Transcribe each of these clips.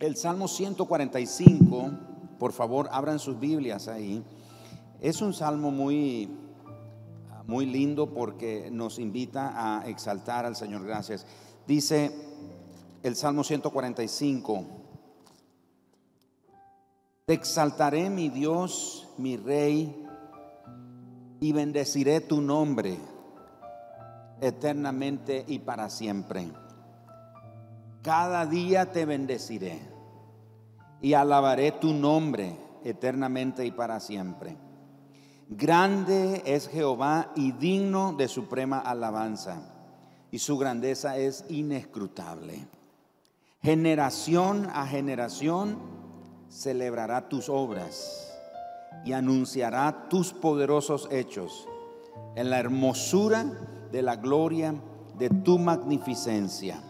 El Salmo 145, por favor, abran sus Biblias ahí. Es un salmo muy, muy lindo porque nos invita a exaltar al Señor. Gracias. Dice el Salmo 145. Te exaltaré, mi Dios, mi Rey, y bendeciré tu nombre eternamente y para siempre. Cada día te bendeciré y alabaré tu nombre eternamente y para siempre. Grande es Jehová y digno de suprema alabanza, y su grandeza es inescrutable. Generación a generación celebrará tus obras y anunciará tus poderosos hechos en la hermosura de la gloria de tu magnificencia.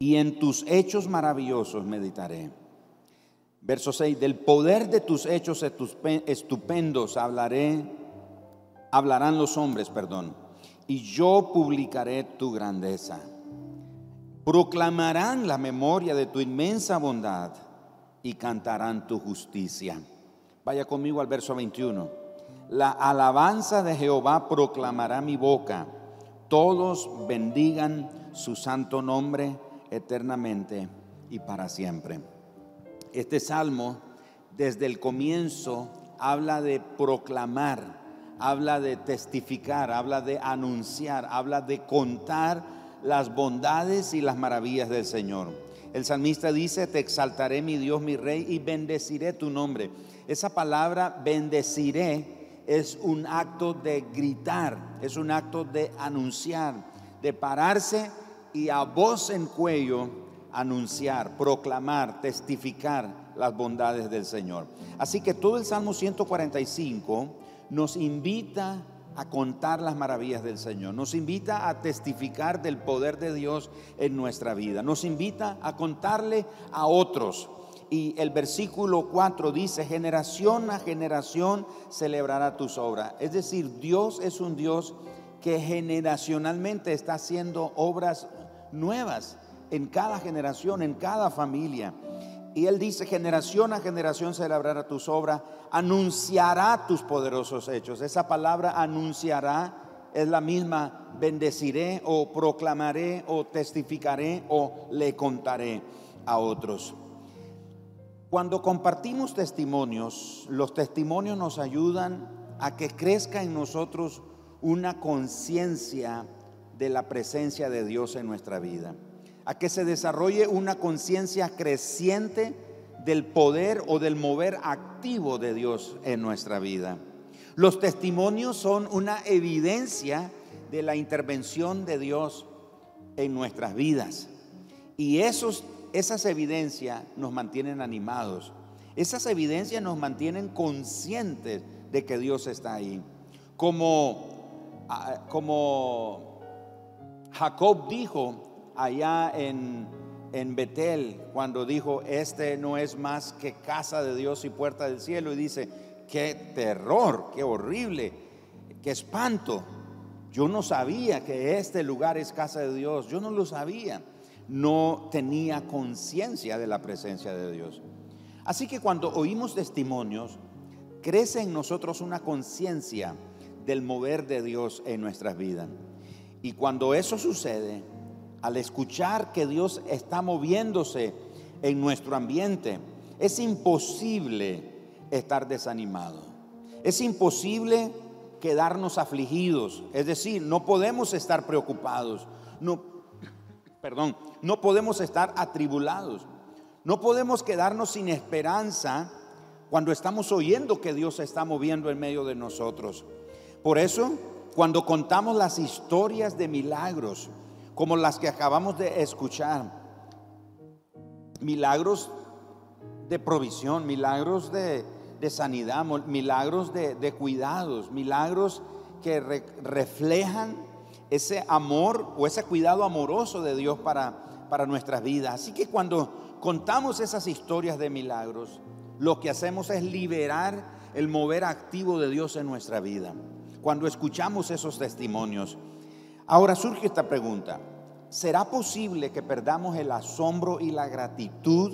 Y en tus hechos maravillosos meditaré. Verso 6, del poder de tus hechos estupendos hablaré, hablarán los hombres, perdón, y yo publicaré tu grandeza. Proclamarán la memoria de tu inmensa bondad y cantarán tu justicia. Vaya conmigo al verso 21. La alabanza de Jehová proclamará mi boca. Todos bendigan su santo nombre eternamente y para siempre. Este salmo desde el comienzo habla de proclamar, habla de testificar, habla de anunciar, habla de contar las bondades y las maravillas del Señor. El salmista dice, te exaltaré mi Dios, mi rey, y bendeciré tu nombre. Esa palabra bendeciré es un acto de gritar, es un acto de anunciar, de pararse y a voz en cuello anunciar, proclamar, testificar las bondades del Señor. Así que todo el Salmo 145 nos invita a contar las maravillas del Señor, nos invita a testificar del poder de Dios en nuestra vida, nos invita a contarle a otros. Y el versículo 4 dice, generación a generación celebrará tus obras. Es decir, Dios es un Dios que generacionalmente está haciendo obras nuevas en cada generación, en cada familia. Y él dice, generación a generación celebrará tus obras, anunciará tus poderosos hechos. Esa palabra anunciará es la misma, bendeciré o proclamaré o testificaré o le contaré a otros. Cuando compartimos testimonios, los testimonios nos ayudan a que crezca en nosotros una conciencia de la presencia de Dios en nuestra vida, a que se desarrolle una conciencia creciente del poder o del mover activo de Dios en nuestra vida. Los testimonios son una evidencia de la intervención de Dios en nuestras vidas. Y esos, esas evidencias nos mantienen animados. Esas evidencias nos mantienen conscientes de que Dios está ahí. Como, como Jacob dijo allá en, en Betel, cuando dijo, este no es más que casa de Dios y puerta del cielo, y dice, qué terror, qué horrible, qué espanto. Yo no sabía que este lugar es casa de Dios, yo no lo sabía, no tenía conciencia de la presencia de Dios. Así que cuando oímos testimonios, crece en nosotros una conciencia del mover de Dios en nuestras vidas. Y cuando eso sucede, al escuchar que Dios está moviéndose en nuestro ambiente, es imposible estar desanimado. Es imposible quedarnos afligidos, es decir, no podemos estar preocupados, no perdón, no podemos estar atribulados. No podemos quedarnos sin esperanza cuando estamos oyendo que Dios se está moviendo en medio de nosotros. Por eso cuando contamos las historias de milagros, como las que acabamos de escuchar, milagros de provisión, milagros de, sanidad, milagros de, cuidados, milagros que reflejan ese amor o ese cuidado amoroso de Dios para, para nuestras vidas. Así que cuando contamos esas historias de milagros, lo que hacemos es liberar el mover activo de Dios en nuestra vida cuando escuchamos esos testimonios. Ahora surge esta pregunta. ¿será posible que perdamos el asombro y la gratitud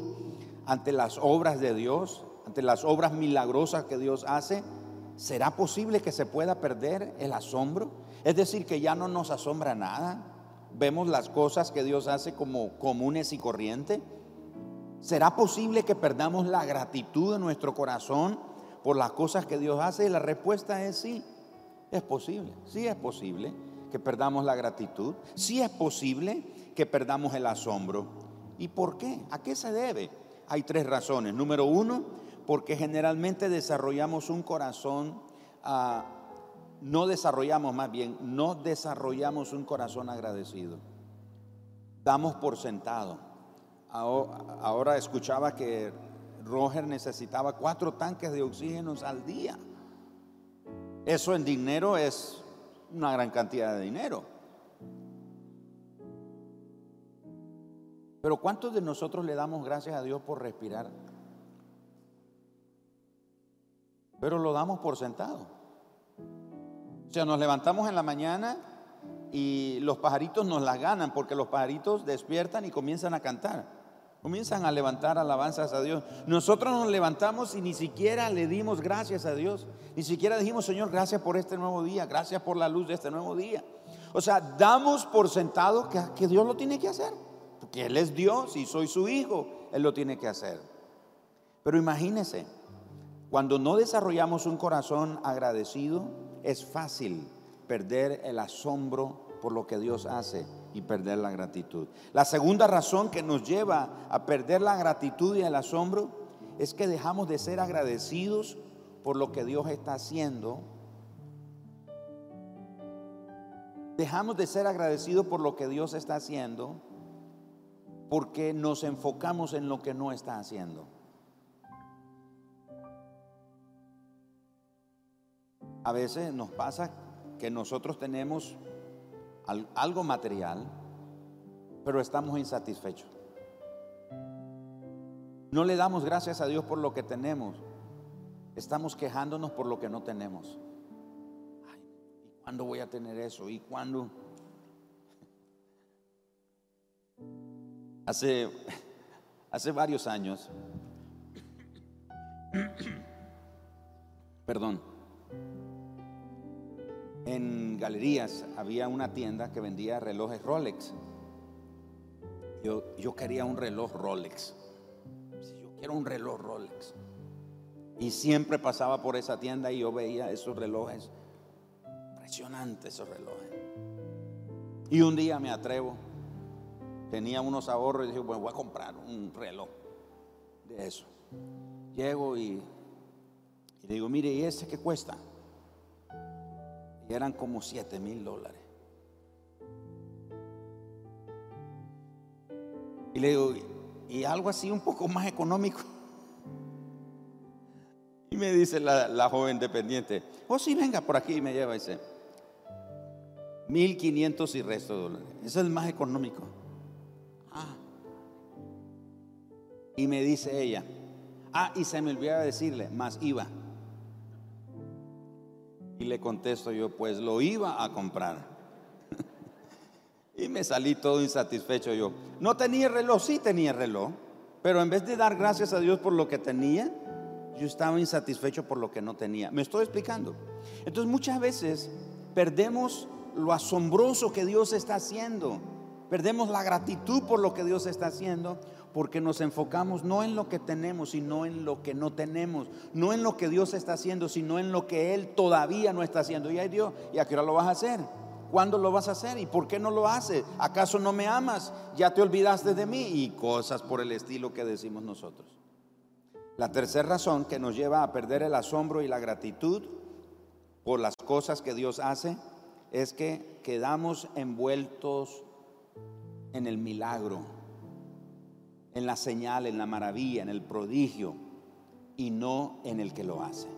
ante las obras de Dios, ante las obras milagrosas que Dios hace? ¿Será posible que se pueda perder el asombro? Es decir, que ya no nos asombra nada. Vemos las cosas que Dios hace como comunes y corrientes. ¿Será posible que perdamos la gratitud en nuestro corazón por las cosas que Dios hace? Y la respuesta es sí, es posible, sí es posible que perdamos la gratitud, sí es posible que perdamos el asombro. ¿Y por qué? ¿A qué se debe? Hay tres razones. Número uno, porque generalmente desarrollamos un corazón, ah, no desarrollamos más bien, no desarrollamos un corazón agradecido. Damos por sentado. Ahora escuchaba que Roger necesitaba cuatro tanques de oxígeno al día. Eso en dinero es una gran cantidad de dinero. Pero ¿cuántos de nosotros le damos gracias a Dios por respirar? pero lo damos por sentado. O sea, nos levantamos en la mañana y los pajaritos nos las ganan porque los pajaritos despiertan y comienzan a cantar. Comienzan a levantar alabanzas a Dios. Nosotros nos levantamos y ni siquiera le dimos gracias a Dios. Ni siquiera dijimos, Señor, gracias por este nuevo día. Gracias por la luz de este nuevo día. O sea, damos por sentado que, que Dios lo tiene que hacer. Porque Él es Dios y soy su hijo. Él lo tiene que hacer. Pero imagínese, cuando no desarrollamos un corazón agradecido, es fácil perder el asombro por lo que Dios hace y perder la gratitud. La segunda razón que nos lleva a perder la gratitud y el asombro es que dejamos de ser agradecidos por lo que Dios está haciendo. Dejamos de ser agradecidos por lo que Dios está haciendo porque nos enfocamos en lo que no está haciendo. A veces nos pasa que nosotros tenemos algo material, pero estamos insatisfechos. No le damos gracias a Dios por lo que tenemos. Estamos quejándonos por lo que no tenemos. ¿Y cuándo voy a tener eso? ¿Y cuándo? Hace, hace varios años, perdón, en galerías había una tienda que vendía relojes Rolex. Yo, yo quería un reloj Rolex. Yo quiero un reloj Rolex. Y siempre pasaba por esa tienda y yo veía esos relojes. Impresionantes esos relojes. Y un día me atrevo. Tenía unos ahorros y dije, bueno, voy a comprar un reloj de eso. Llego y, y digo, mire, ¿y ese qué cuesta? Y eran como 7 mil dólares. Y le digo, y algo así un poco más económico. Y me dice la, joven dependiente, oh sí, venga por aquí y me lleva ese. 1500 y resto de dólares. Eso es el más económico. Ah. Y me dice ella, ah, y se me olvidaba decirle, más iba. Y le contesto yo, pues lo iba a comprar. y me salí todo insatisfecho yo. No tenía reloj, sí tenía reloj, pero en vez de dar gracias a Dios por lo que tenía, yo estaba insatisfecho por lo que no tenía. Me estoy explicando. Entonces muchas veces perdemos lo asombroso que Dios está haciendo. Perdemos la gratitud por lo que Dios está haciendo porque nos enfocamos no en lo que tenemos, sino en lo que no tenemos, no en lo que Dios está haciendo, sino en lo que Él todavía no está haciendo. Y ay Dios, ¿y a qué hora lo vas a hacer? ¿Cuándo lo vas a hacer? ¿Y por qué no lo haces? ¿Acaso no me amas? ¿Ya te olvidaste de mí? Y cosas por el estilo que decimos nosotros. La tercera razón que nos lleva a perder el asombro y la gratitud por las cosas que Dios hace es que quedamos envueltos en el milagro en la señal, en la maravilla, en el prodigio y no en el que lo hace.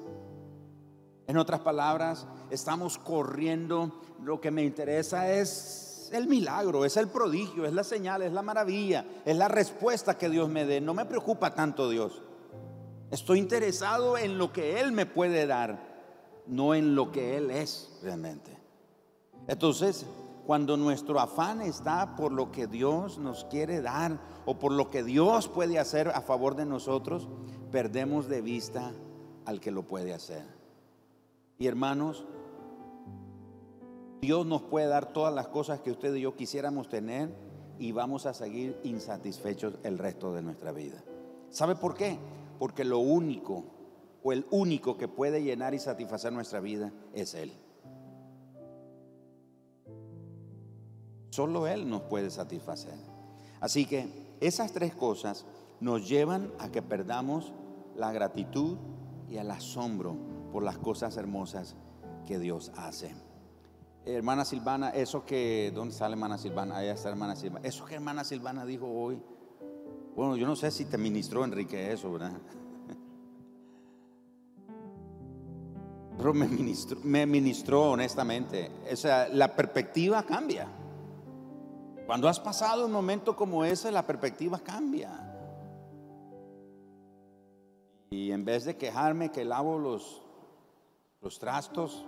En otras palabras, estamos corriendo, lo que me interesa es el milagro, es el prodigio, es la señal, es la maravilla, es la respuesta que Dios me dé. No me preocupa tanto Dios. Estoy interesado en lo que Él me puede dar, no en lo que Él es realmente. Entonces, cuando nuestro afán está por lo que Dios nos quiere dar o por lo que Dios puede hacer a favor de nosotros, perdemos de vista al que lo puede hacer. Y hermanos, Dios nos puede dar todas las cosas que usted y yo quisiéramos tener y vamos a seguir insatisfechos el resto de nuestra vida. ¿Sabe por qué? Porque lo único o el único que puede llenar y satisfacer nuestra vida es Él. Solo Él nos puede satisfacer. Así que esas tres cosas nos llevan a que perdamos la gratitud y el asombro por las cosas hermosas que Dios hace. Hermana Silvana, eso que, ¿dónde sale hermana Silvana? Ahí está hermana Silvana. Eso que hermana Silvana dijo hoy, bueno, yo no sé si te ministró Enrique eso, ¿verdad? Pero me ministró, me ministró honestamente. O sea, la perspectiva cambia. Cuando has pasado un momento como ese, la perspectiva cambia. Y en vez de quejarme que lavo los, los trastos,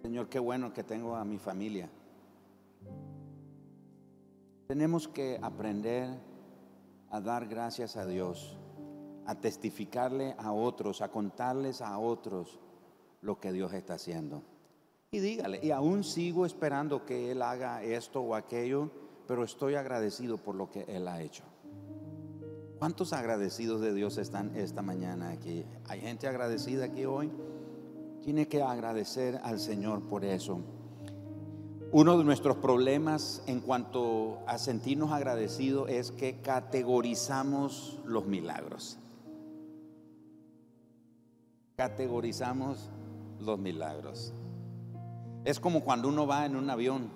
Señor, qué bueno que tengo a mi familia. Tenemos que aprender a dar gracias a Dios, a testificarle a otros, a contarles a otros lo que Dios está haciendo. Y dígale, y aún sigo esperando que Él haga esto o aquello, pero estoy agradecido por lo que Él ha hecho. ¿Cuántos agradecidos de Dios están esta mañana aquí? ¿Hay gente agradecida aquí hoy? Tiene que agradecer al Señor por eso. Uno de nuestros problemas en cuanto a sentirnos agradecidos es que categorizamos los milagros. Categorizamos los milagros. Es como cuando uno va en un avión,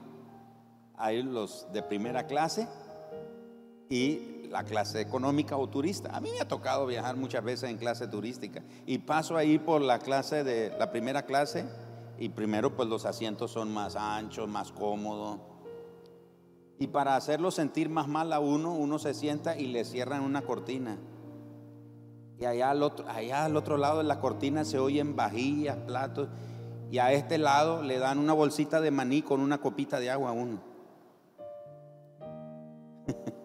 hay los de primera clase y la clase económica o turista. A mí me ha tocado viajar muchas veces en clase turística y paso ahí por la clase de la primera clase y primero pues los asientos son más anchos, más cómodos. Y para hacerlo sentir más mal a uno, uno se sienta y le cierran una cortina. Y allá al otro, allá al otro lado de la cortina se oyen vajillas, platos y a este lado le dan una bolsita de maní con una copita de agua a uno.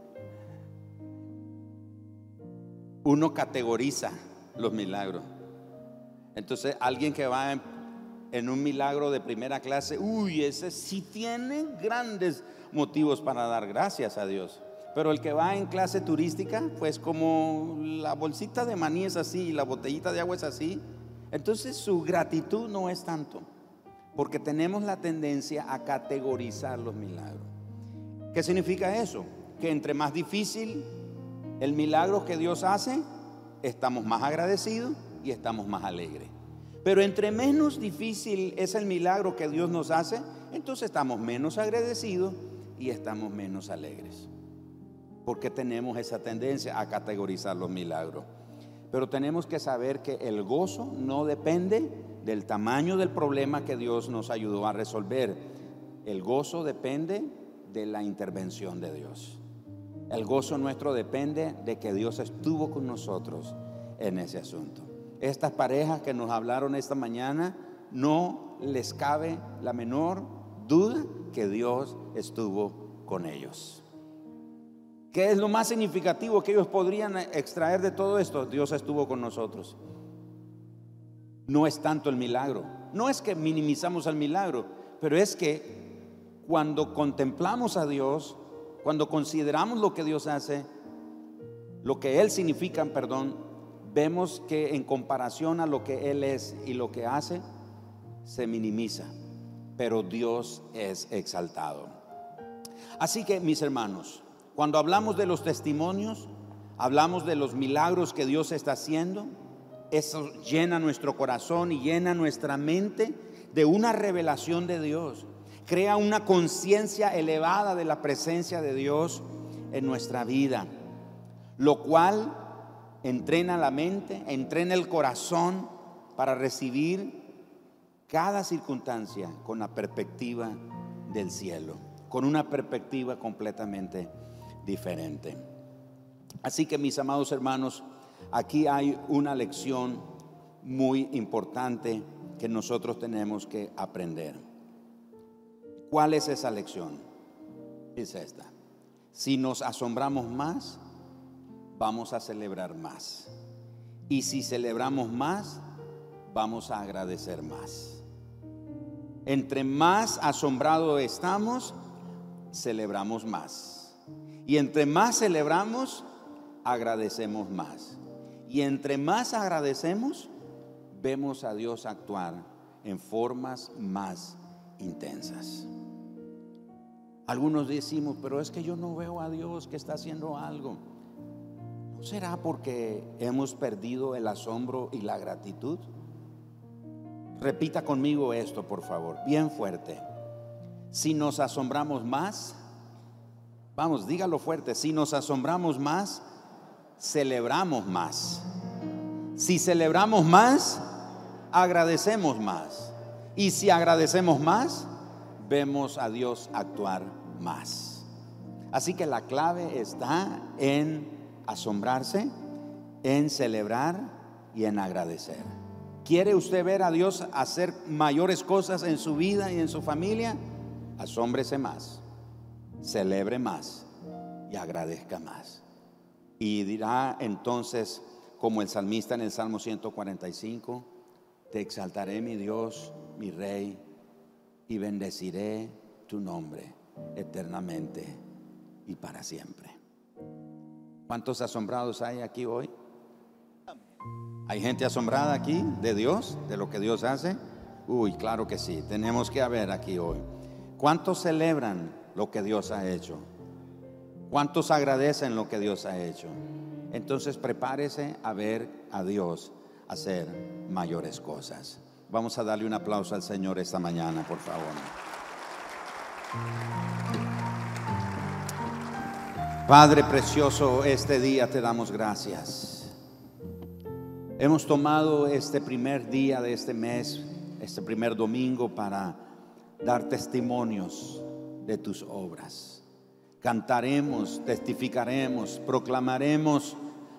uno categoriza los milagros. Entonces, alguien que va en, un milagro de primera clase, uy, ese sí tiene grandes motivos para dar gracias a Dios. Pero el que va en clase turística, pues como la bolsita de maní es así y la botellita de agua es así, entonces su gratitud no es tanto, porque tenemos la tendencia a categorizar los milagros. ¿Qué significa eso? Que entre más difícil el milagro que Dios hace, estamos más agradecidos y estamos más alegres. Pero entre menos difícil es el milagro que Dios nos hace, entonces estamos menos agradecidos y estamos menos alegres. Porque tenemos esa tendencia a categorizar los milagros. Pero tenemos que saber que el gozo no depende del tamaño del problema que Dios nos ayudó a resolver. El gozo depende de la intervención de Dios. El gozo nuestro depende de que Dios estuvo con nosotros en ese asunto. Estas parejas que nos hablaron esta mañana, no les cabe la menor duda que Dios estuvo con ellos. ¿Qué es lo más significativo que ellos podrían extraer de todo esto? Dios estuvo con nosotros. No es tanto el milagro. No es que minimizamos el milagro, pero es que cuando contemplamos a Dios, cuando consideramos lo que Dios hace, lo que Él significa, perdón, vemos que en comparación a lo que Él es y lo que hace, se minimiza. Pero Dios es exaltado. Así que, mis hermanos, cuando hablamos de los testimonios, hablamos de los milagros que Dios está haciendo. Eso llena nuestro corazón y llena nuestra mente de una revelación de Dios. Crea una conciencia elevada de la presencia de Dios en nuestra vida, lo cual entrena la mente, entrena el corazón para recibir cada circunstancia con la perspectiva del cielo, con una perspectiva completamente diferente. Así que mis amados hermanos, aquí hay una lección muy importante que nosotros tenemos que aprender. ¿Cuál es esa lección? Es esta. Si nos asombramos más, vamos a celebrar más. Y si celebramos más, vamos a agradecer más. Entre más asombrados estamos, celebramos más. Y entre más celebramos, agradecemos más. Y entre más agradecemos, vemos a Dios actuar en formas más intensas. Algunos decimos, pero es que yo no veo a Dios que está haciendo algo. ¿No será porque hemos perdido el asombro y la gratitud? Repita conmigo esto, por favor, bien fuerte. Si nos asombramos más, vamos, dígalo fuerte, si nos asombramos más, celebramos más. Si celebramos más, agradecemos más. Y si agradecemos más, vemos a Dios actuar más. Así que la clave está en asombrarse, en celebrar y en agradecer. ¿Quiere usted ver a Dios hacer mayores cosas en su vida y en su familia? Asómbrese más, celebre más y agradezca más. Y dirá entonces, como el salmista en el Salmo 145, te exaltaré mi Dios, mi Rey, y bendeciré tu nombre eternamente y para siempre. ¿Cuántos asombrados hay aquí hoy? ¿Hay gente asombrada aquí de Dios, de lo que Dios hace? Uy, claro que sí, tenemos que haber aquí hoy. ¿Cuántos celebran lo que Dios ha hecho? ¿Cuántos agradecen lo que Dios ha hecho? Entonces prepárese a ver a Dios hacer mayores cosas. Vamos a darle un aplauso al Señor esta mañana, por favor. Padre precioso, este día te damos gracias. Hemos tomado este primer día de este mes, este primer domingo, para dar testimonios de tus obras. Cantaremos, testificaremos, proclamaremos,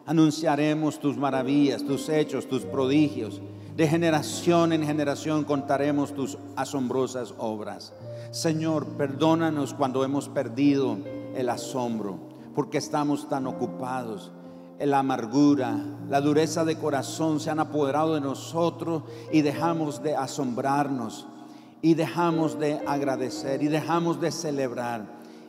anunciaremos tus maravillas, tus hechos, tus prodigios de generación en generación contaremos tus asombrosas obras. Señor, perdónanos cuando hemos perdido el asombro, porque estamos tan ocupados. La amargura, la dureza de corazón se han apoderado de nosotros y dejamos de asombrarnos y dejamos de agradecer y dejamos de celebrar.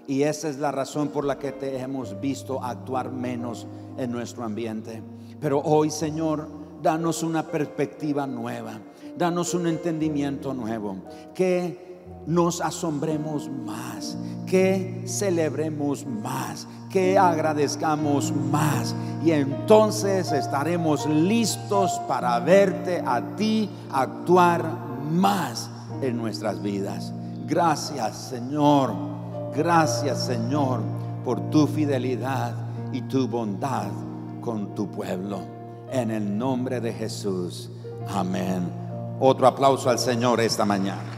Y esa es la razón por la que te hemos visto actuar menos en nuestro ambiente. Pero hoy, Señor, danos una perspectiva nueva, danos un entendimiento nuevo, que nos asombremos más, que celebremos más, que agradezcamos más. Y entonces estaremos listos para verte a ti actuar más en nuestras vidas. Gracias Señor, gracias Señor por tu fidelidad y tu bondad con tu pueblo en el nombre de Jesús. Amén. Otro aplauso al Señor esta mañana.